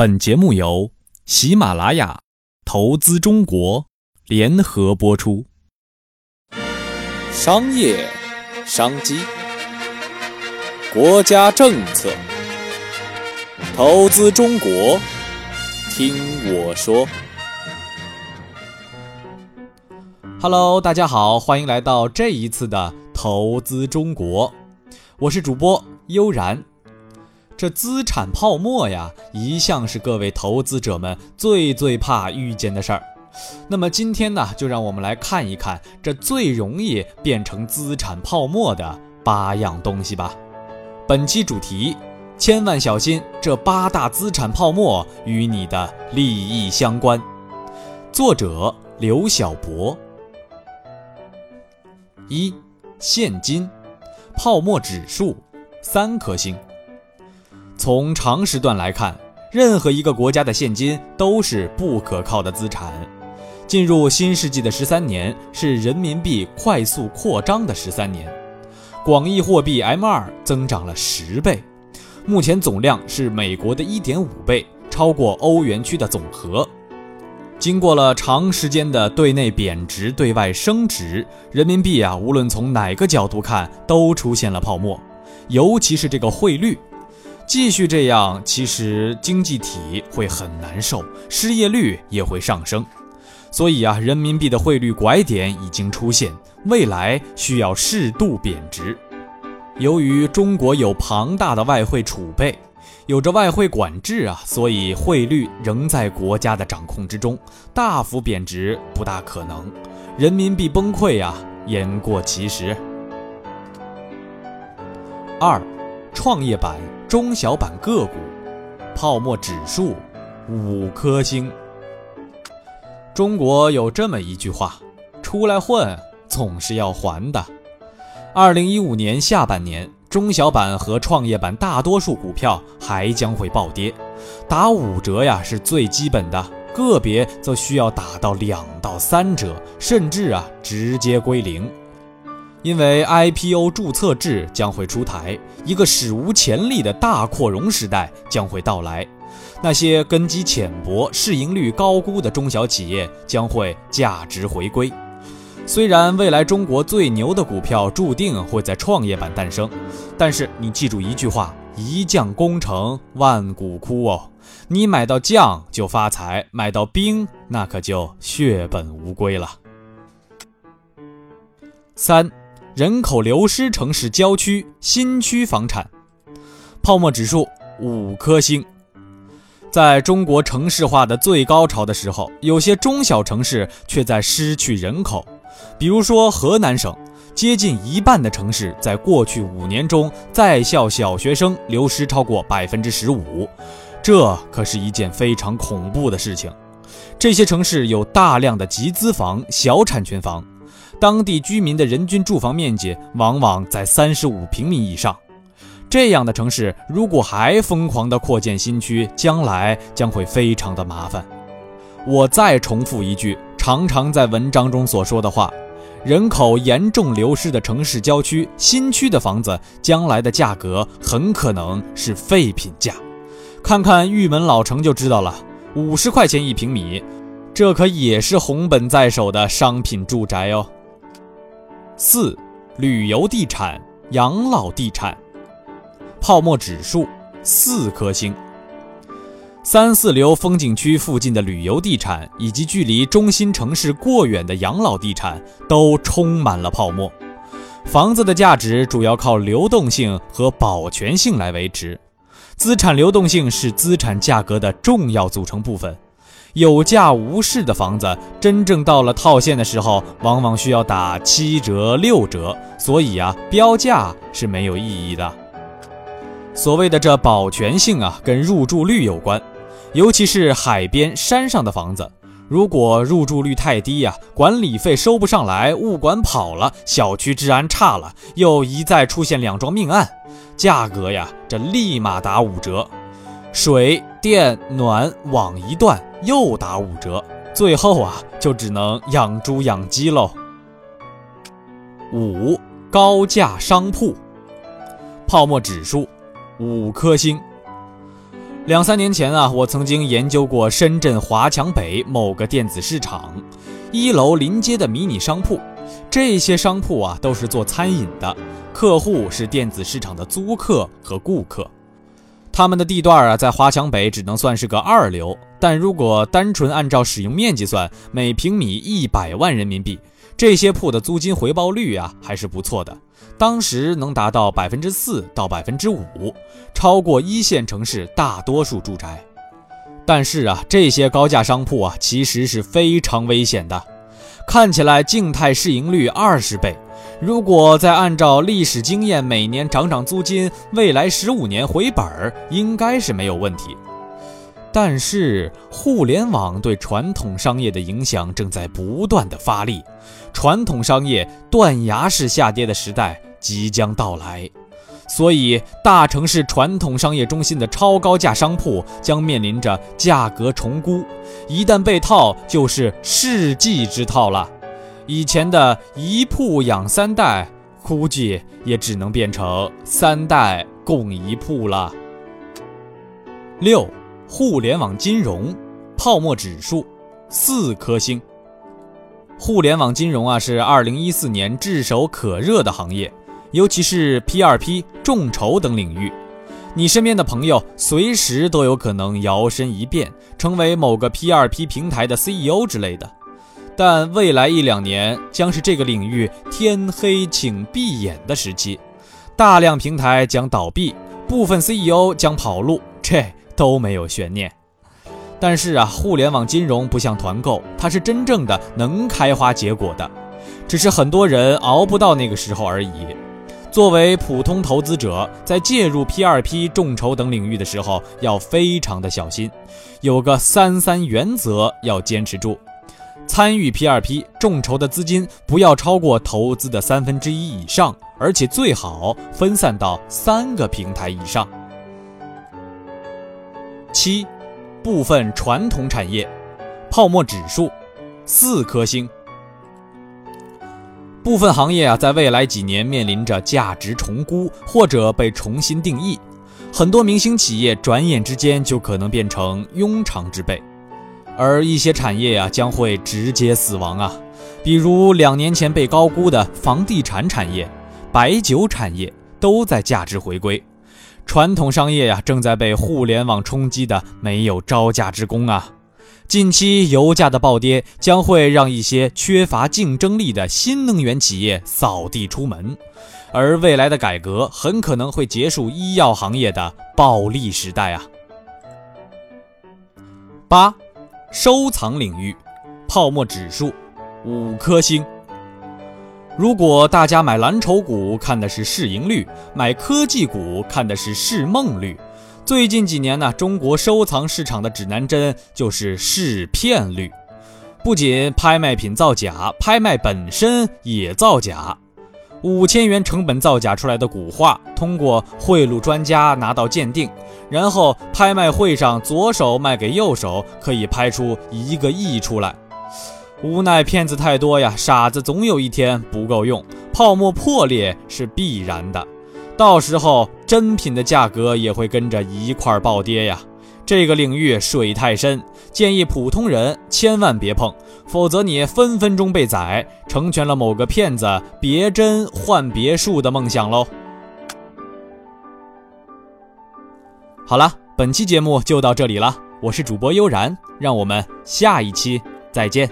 本节目由喜马拉雅投资中国联合播出。商业商机，国家政策，投资中国，听我说。Hello，大家好，欢迎来到这一次的投资中国，我是主播悠然。这资产泡沫呀，一向是各位投资者们最最怕遇见的事儿。那么今天呢，就让我们来看一看这最容易变成资产泡沫的八样东西吧。本期主题：千万小心，这八大资产泡沫与你的利益相关。作者：刘晓博。一、现金泡沫指数三颗星。从长时段来看，任何一个国家的现金都是不可靠的资产。进入新世纪的十三年是人民币快速扩张的十三年，广义货币 M2 增长了十倍，目前总量是美国的一点五倍，超过欧元区的总和。经过了长时间的对内贬值、对外升值，人民币啊，无论从哪个角度看都出现了泡沫，尤其是这个汇率。继续这样，其实经济体会很难受，失业率也会上升。所以啊，人民币的汇率拐点已经出现，未来需要适度贬值。由于中国有庞大的外汇储备，有着外汇管制啊，所以汇率仍在国家的掌控之中，大幅贬值不大可能。人民币崩溃啊，言过其实。二，创业板。中小板个股泡沫指数五颗星。中国有这么一句话：出来混总是要还的。二零一五年下半年，中小板和创业板大多数股票还将会暴跌，打五折呀是最基本的，个别则需要打到两到三折，甚至啊直接归零。因为 IPO 注册制将会出台，一个史无前例的大扩容时代将会到来。那些根基浅薄、市盈率高估的中小企业将会价值回归。虽然未来中国最牛的股票注定会在创业板诞生，但是你记住一句话：一将功成万骨枯哦。你买到将就发财，买到兵那可就血本无归了。三。人口流失城市郊区新区房产，泡沫指数五颗星。在中国城市化的最高潮的时候，有些中小城市却在失去人口。比如说河南省，接近一半的城市在过去五年中在校小学生流失超过百分之十五，这可是一件非常恐怖的事情。这些城市有大量的集资房、小产权房。当地居民的人均住房面积往往在三十五平米以上，这样的城市如果还疯狂地扩建新区，将来将会非常的麻烦。我再重复一句，常常在文章中所说的话：人口严重流失的城市郊区新区的房子，将来的价格很可能是废品价。看看玉门老城就知道了，五十块钱一平米，这可也是红本在手的商品住宅哦。四，旅游地产、养老地产，泡沫指数四颗星。三四流风景区附近的旅游地产，以及距离中心城市过远的养老地产，都充满了泡沫。房子的价值主要靠流动性和保全性来维持，资产流动性是资产价格的重要组成部分。有价无市的房子，真正到了套现的时候，往往需要打七折六折，所以啊，标价是没有意义的。所谓的这保全性啊，跟入住率有关，尤其是海边山上的房子，如果入住率太低呀，管理费收不上来，物管跑了，小区治安差了，又一再出现两桩命案，价格呀，这立马打五折。水电暖网一断，又打五折，最后啊，就只能养猪养鸡喽。五高价商铺，泡沫指数五颗星。两三年前啊，我曾经研究过深圳华强北某个电子市场一楼临街的迷你商铺。这些商铺啊，都是做餐饮的，客户是电子市场的租客和顾客。他们的地段啊，在华强北只能算是个二流，但如果单纯按照使用面积算，每平米一百万人民币，这些铺的租金回报率啊，还是不错的。当时能达到百分之四到百分之五，超过一线城市大多数住宅。但是啊，这些高价商铺啊，其实是非常危险的。看起来静态市盈率二十倍，如果再按照历史经验每年涨涨租金，未来十五年回本儿应该是没有问题。但是互联网对传统商业的影响正在不断的发力，传统商业断崖式下跌的时代即将到来，所以大城市传统商业中心的超高价商铺将面临着价格重估，一旦被套就是世纪之套了。以前的一铺养三代，估计也只能变成三代共一铺了。六。互联网金融泡沫指数四颗星。互联网金融啊，是二零一四年炙手可热的行业，尤其是 P2P、众筹等领域。你身边的朋友随时都有可能摇身一变，成为某个 P2P 平台的 CEO 之类的。但未来一两年将是这个领域天黑请闭眼的时期，大量平台将倒闭，部分 CEO 将跑路。这。都没有悬念，但是啊，互联网金融不像团购，它是真正的能开花结果的，只是很多人熬不到那个时候而已。作为普通投资者，在介入 P2P 众筹等领域的时候，要非常的小心，有个三三原则要坚持住：参与 P2P 众筹的资金不要超过投资的三分之一以上，而且最好分散到三个平台以上。七，部分传统产业泡沫指数四颗星。部分行业啊，在未来几年面临着价值重估或者被重新定义，很多明星企业转眼之间就可能变成庸常之辈，而一些产业啊将会直接死亡啊，比如两年前被高估的房地产产业、白酒产业都在价值回归。传统商业呀，正在被互联网冲击的没有招架之功啊！近期油价的暴跌将会让一些缺乏竞争力的新能源企业扫地出门，而未来的改革很可能会结束医药行业的暴利时代啊！八，收藏领域，泡沫指数五颗星。如果大家买蓝筹股看的是市盈率，买科技股看的是市梦率，最近几年呢，中国收藏市场的指南针就是市骗率。不仅拍卖品造假，拍卖本身也造假。五千元成本造假出来的古画，通过贿赂专家拿到鉴定，然后拍卖会上左手卖给右手，可以拍出一个亿出来。无奈骗子太多呀，傻子总有一天不够用，泡沫破裂是必然的，到时候真品的价格也会跟着一块暴跌呀。这个领域水太深，建议普通人千万别碰，否则你分分钟被宰，成全了某个骗子别针换别墅的梦想喽。好了，本期节目就到这里了，我是主播悠然，让我们下一期再见。